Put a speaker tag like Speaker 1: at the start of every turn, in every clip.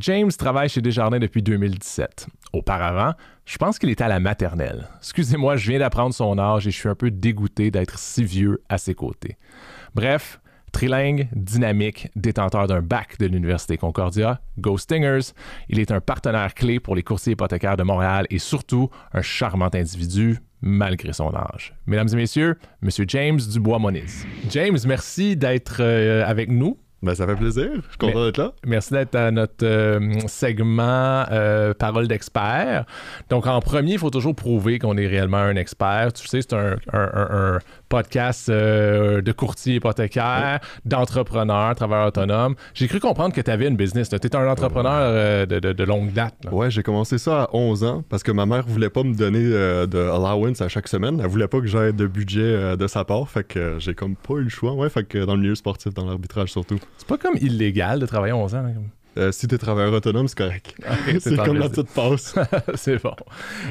Speaker 1: James travaille chez Desjardins depuis 2017. Auparavant, je pense qu'il était à la maternelle. Excusez-moi, je viens d'apprendre son âge et je suis un peu dégoûté d'être si vieux à ses côtés. Bref, trilingue, dynamique, détenteur d'un bac de l'Université Concordia, Go Stingers, il est un partenaire clé pour les coursiers hypothécaires de Montréal et surtout un charmant individu malgré son âge. Mesdames et messieurs, Monsieur James Dubois-Moniz. James, merci d'être euh, avec nous.
Speaker 2: Ben, ça fait plaisir. Je suis content d'être là.
Speaker 1: Merci d'être à notre euh, segment euh, Parole d'expert. Donc, en premier, il faut toujours prouver qu'on est réellement un expert. Tu sais, c'est un, un, podcast euh, de courtier hypothécaire, d'entrepreneur, travailleur autonome. J'ai cru comprendre que tu avais une business. Tu étais un entrepreneur de, de, longue date.
Speaker 2: Ouais, j'ai commencé ça à 11 ans parce que ma mère voulait pas me donner de allowance à chaque semaine. Elle voulait pas que j'aie de budget de sa part. Fait que j'ai comme pas eu le choix. Ouais, fait que dans le milieu sportif, dans l'arbitrage surtout.
Speaker 1: C'est pas comme illégal de travailler 11 ans.
Speaker 2: Euh, si tu es travailleur autonome, c'est correct. c'est comme la petite passe.
Speaker 1: c'est bon.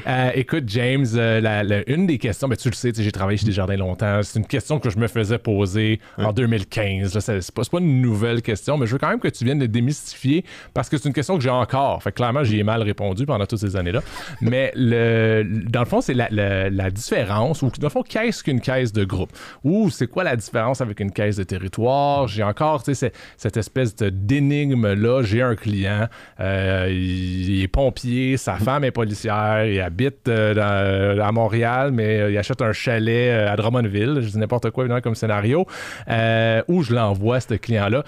Speaker 1: Euh, écoute, James, euh, une des questions, ben, tu le sais, j'ai travaillé chez Desjardins longtemps. C'est une question que je me faisais poser en 2015. C'est pas, pas, une nouvelle question, mais je veux quand même que tu viennes de démystifier parce que c'est une question que j'ai encore. Fait clairement, j'y ai mal répondu pendant toutes ces années-là. mais le, dans le fond, c'est la, différence, ou dans le fond, qu'est-ce qu'une caisse de groupe? Ou c'est quoi la différence avec une caisse de territoire? J'ai encore cette espèce d'énigme-là un client, euh, il, est pompier, sa femme est policière, il habite euh, à Montréal, mais euh, il achète un chalet à Drummondville, je dis n'importe quoi évidemment comme scénario, où je l'envoie ce client-là.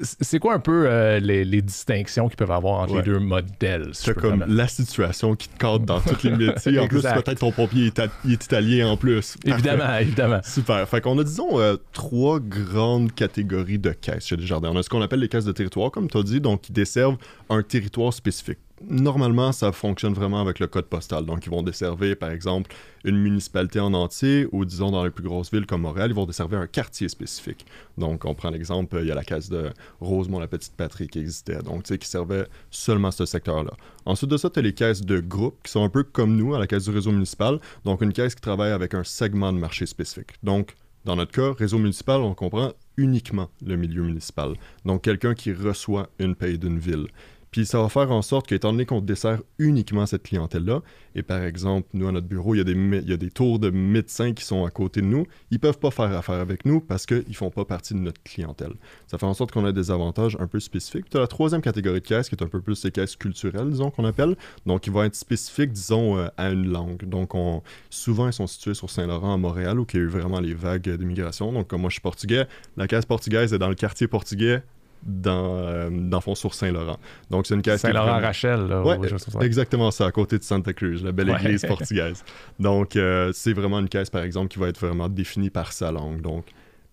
Speaker 1: C'est quoi un peu les, distinctions qu'ils peuvent avoir entre les deux modèles?
Speaker 2: c'est comme la situation qui te cadre dans tous les métiers. en plus, peut-être ton pompier est, est, italien en plus.
Speaker 1: Évidemment, évidemment.
Speaker 2: Super. Fait qu'on a, disons, trois grandes catégories de caisses chez Desjardins. On a ce qu'on appelle les caisses de territoire, comme tu as dit, donc desservent un territoire spécifique. Normalement, ça fonctionne vraiment avec le code postal. Donc, ils vont desservir, par exemple, une municipalité en entier ou, disons, dans les plus grosses villes comme Montréal, ils vont desservir un quartier spécifique. Donc, on prend l'exemple, il y a la caisse de Rosemont-la-Petite-Patrie qui existait, donc, tu sais, qui servait seulement ce secteur-là. Ensuite de ça, tu as les caisses de groupe qui sont un peu comme nous à la caisse du réseau municipal. Donc, une caisse qui travaille avec un segment de marché spécifique. Donc, dans notre cas, réseau municipal, on comprend uniquement le milieu municipal. Donc quelqu'un qui reçoit une paye d'une ville. Puis ça va faire en sorte qu'étant donné qu'on dessert uniquement cette clientèle-là, et par exemple, nous à notre bureau, il y, a des, tours de médecins qui sont à côté de nous, ils peuvent pas faire affaire avec nous parce qu'ils font pas partie de notre clientèle. Ça fait en sorte qu'on a des avantages un peu spécifiques. Tu as la troisième catégorie de caisses qui est un peu plus ces caisses culturelles, disons, qu'on appelle. Donc, ils vont être spécifiques, disons, euh, à une langue. Donc, on, souvent, ils sont situés sur Saint-Laurent, à Montréal, où il y a eu vraiment les vagues d'immigration. Donc, comme moi, je suis portugais, la caisse portugaise est dans le quartier portugais dans, euh, dans fond sur Saint-Laurent.
Speaker 1: Donc, c'est une caisse. Saint-Laurent-Rachel, là.
Speaker 2: Ouais, exactement ça, à côté de Santa Cruz, la belle église portugaise. Donc, euh, c'est vraiment une caisse, par exemple, qui va être vraiment définie par sa langue. Donc,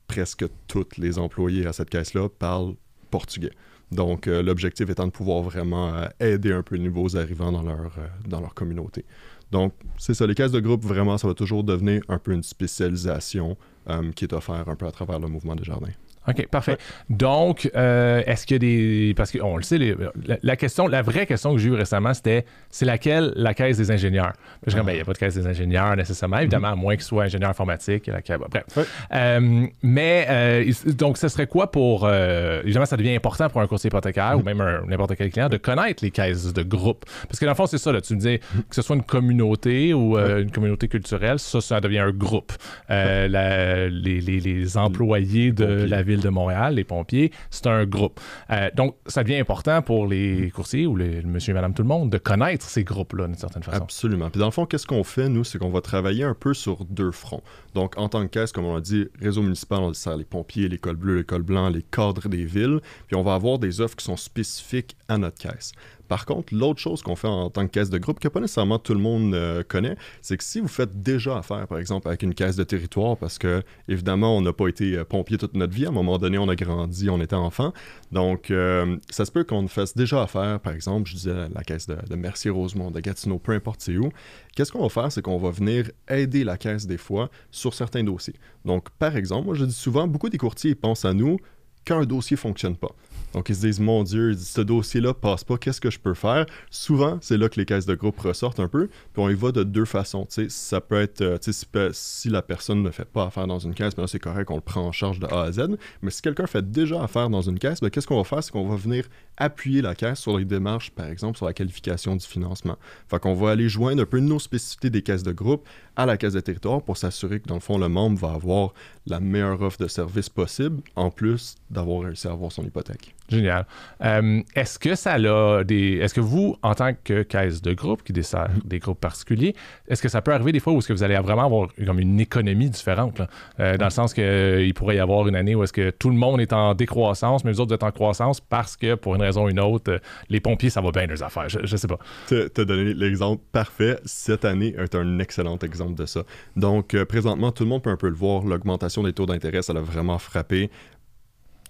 Speaker 2: presque tous les employés à cette caisse-là parlent portugais. Donc, euh, l'objectif étant de pouvoir vraiment aider un peu les nouveaux arrivants dans leur, dans leur communauté. Donc, c'est ça, les caisses de groupe, vraiment, ça va toujours devenir un peu une spécialisation qui est offerte un peu à travers le mouvement des jardins.
Speaker 1: OK, parfait. Donc, euh, est-ce qu'il y a des. Parce qu'on le sait, la, question, la vraie question que j'ai eue récemment, c'était c'est laquelle la caisse des ingénieurs? Je dis, ben, il n'y a pas de caisse des ingénieurs nécessairement, évidemment, à moins qu'ils soient ingénieurs informatiques. La caisse, bref. Euh, mais, euh, donc, ce serait quoi pour. évidemment, ça devient important pour un courtier hypothécaire ou même n'importe quel client de connaître les caisses de groupe? Parce que dans le fond, c'est ça, là, tu me disais que ce soit une communauté ou une communauté culturelle, ça, ça devient un groupe. les, les, les, employés de la ville de Montréal, les pompiers, c'est un groupe. Euh, donc, ça devient important pour les coursiers ou les, monsieur et madame tout le monde de connaître ces groupes-là d'une certaine façon.
Speaker 2: Absolument. Puis dans le fond, qu'est-ce qu'on fait, nous, c'est qu'on va travailler un peu sur deux fronts. Donc, en tant que caisse, comme on a dit, réseau municipal, on sert les pompiers, l'école bleue, l'école blanc, les cadres des villes. Puis on va avoir des offres qui sont spécifiques à notre caisse. Par contre, l'autre chose qu'on fait en tant que caisse de groupe, que pas nécessairement tout le monde euh, connaît, c'est que si vous faites déjà affaire, par exemple, avec une caisse de territoire, parce que, évidemment, on n'a pas été euh, pompier toute notre vie, à un moment donné, on a grandi, on était enfant. Donc, euh, ça se peut qu'on fasse déjà affaire, par exemple, je disais la caisse de, Mercier-Rosemont, de Gatineau, peu importe c'est où. Qu'est-ce qu'on va faire, c'est qu'on va venir aider la caisse des fois sur certains dossiers. Donc, par exemple, moi, je dis souvent, beaucoup des courtiers pensent à nous quand un dossier fonctionne pas. Donc, ils se disent, mon Dieu, ce dossier-là passe pas, qu'est-ce que je peux faire? Souvent, c'est là que les caisses de groupe ressortent un peu, puis on y va de deux façons. sais, ça peut être, euh, si, si, la personne ne fait pas affaire dans une caisse, ben c'est correct, on le prend en charge de A à Z. Mais si quelqu'un fait déjà affaire dans une caisse, ben, qu'est-ce qu'on va faire? C'est qu'on va venir appuyer la caisse sur les démarches, par exemple, sur la qualification du financement. Fait qu'on va aller joindre un peu nos spécificités des caisses de groupe à la caisse de territoire pour s'assurer que, dans le fond, le membre va avoir la meilleure offre de service possible, en plus d'avoir réussi à avoir son hypothèque.
Speaker 1: Génial. Euh, est-ce que ça a des. Est-ce que vous, en tant que caisse de groupe qui dessert mm-hmm. des groupes particuliers, est-ce que ça peut arriver des fois où est-ce que vous allez vraiment avoir comme une économie différente? Euh, dans le sens qu'il euh, pourrait y avoir une année où est-ce que tout le monde est en décroissance, mais vous autres êtes en croissance parce que pour une raison ou une autre, les pompiers, ça va bien leurs affaires. Je, ne sais pas.
Speaker 2: Tu as donné l'exemple parfait. Cette année est un excellent exemple de ça. Donc, présentement, tout le monde peut un peu le voir. L'augmentation des taux d'intérêt, ça l'a vraiment frappé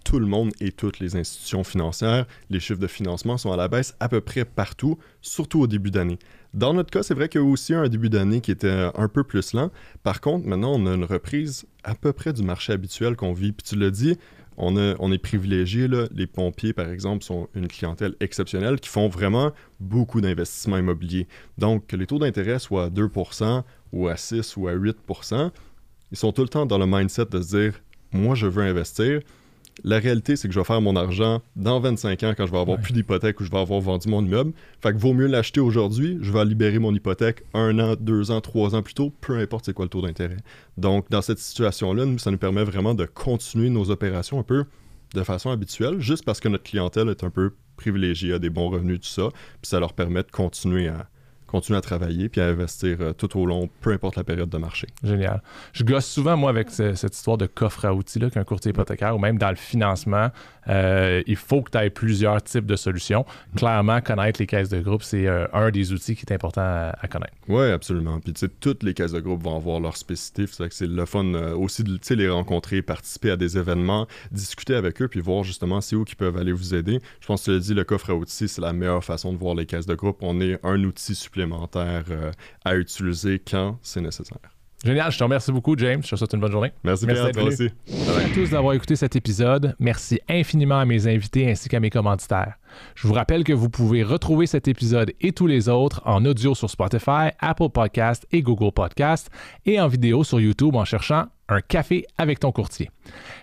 Speaker 2: tout le monde et toutes les institutions financières. Les chiffres de financement sont à la baisse à peu près partout, surtout au début d'année. Dans notre cas, c'est vrai qu'il y a aussi un début d'année qui était un peu plus lent. Par contre, maintenant, on a une reprise à peu près du marché habituel qu'on vit. Puis tu l'as dit, on, est privilégié. Les pompiers, par exemple, sont une clientèle exceptionnelle qui font vraiment beaucoup d'investissements immobiliers. Donc, que les taux d'intérêt soient à 2% ou à 6 ou à 8 ils sont tout le temps dans le mindset de se dire moi, je veux investir. La réalité, c'est que je vais faire mon argent dans 25 ans quand je vais avoir plus d'hypothèque ou je vais avoir vendu mon immeuble. Fait que vaut mieux l'acheter aujourd'hui. Je vais libérer mon hypothèque un an, deux ans, trois ans plus tôt, peu importe c'est quoi le taux d'intérêt. Donc, dans cette situation-là, ça nous permet vraiment de continuer nos opérations un peu de façon habituelle, juste parce que notre clientèle est un peu privilégiée, a des bons revenus, tout ça, puis ça leur permet de continuer à, continuer à travailler puis à investir euh, tout au long, peu importe la période de marché.
Speaker 1: Génial. Je gosse souvent, moi, avec cette histoire de coffre à outils qu'un courtier hypothécaire ou même dans le financement, euh, il faut que tu aies plusieurs types de solutions. Clairement, connaître les caisses de groupe, c'est euh, un des outils qui est important à, connaître.
Speaker 2: Oui, absolument. Puis, tu sais, toutes les caisses de groupe vont avoir leurs spécificités. C'est le fun aussi de les rencontrer, participer à des événements, discuter avec eux, puis voir justement c'est où qui peuvent aller vous aider. Je pense que tu l'as dit, le coffre à outils, c'est la meilleure façon de voir les caisses de groupe. On est un outil supplémentaire euh, à utiliser quand c'est nécessaire.
Speaker 1: Génial, je te remercie beaucoup, James. Je te souhaite une bonne journée.
Speaker 2: Merci, Merci toi aussi.
Speaker 1: Merci à tous d'avoir écouté cet épisode. Merci infiniment à mes invités ainsi qu'à mes commanditaires. Je vous rappelle que vous pouvez retrouver cet épisode et tous les autres en audio sur Spotify, Apple Podcast et Google Podcast et en vidéo sur YouTube en cherchant un café avec ton courtier.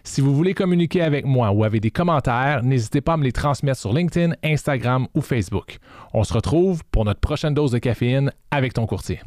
Speaker 1: Si vous voulez communiquer avec moi ou avez des commentaires, n'hésitez pas à me les transmettre sur LinkedIn, Instagram ou Facebook. On se retrouve pour notre prochaine dose de caféine avec ton courtier.